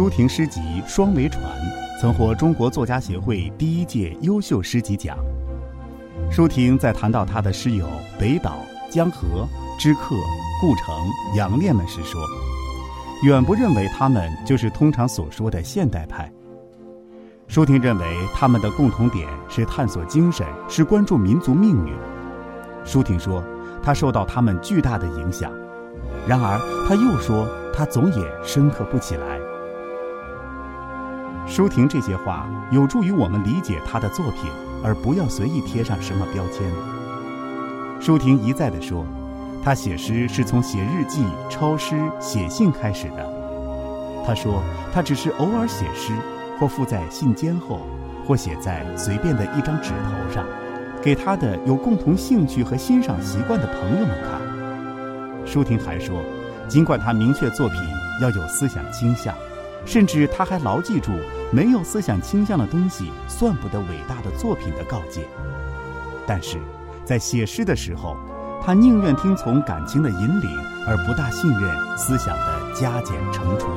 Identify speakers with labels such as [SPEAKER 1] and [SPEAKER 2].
[SPEAKER 1] 舒婷诗集《双桅船》曾获中国作家协会第一届优秀诗集奖。舒婷在谈到她的诗友北岛、江河、知客、顾城、杨烈们时说：“远不认为他们就是通常所说的现代派。”舒婷认为他们的共同点是探索精神，是关注民族命运。舒婷说，她受到他们巨大的影响。然而，她又说，她总也深刻不起来。舒婷这些话有助于我们理解她的作品，而不要随意贴上什么标签。舒婷一再地说，她写诗是从写日记、抄诗、写信开始的。她说，她只是偶尔写诗。或附在信笺后，或写在随便的一张纸头上，给他的有共同兴趣和欣赏习惯的朋友们看。舒婷还说，尽管他明确作品要有思想倾向，甚至他还牢记住没有思想倾向的东西算不得伟大的作品的告诫，但是在写诗的时候，他宁愿听从感情的引领，而不大信任思想的加减乘除。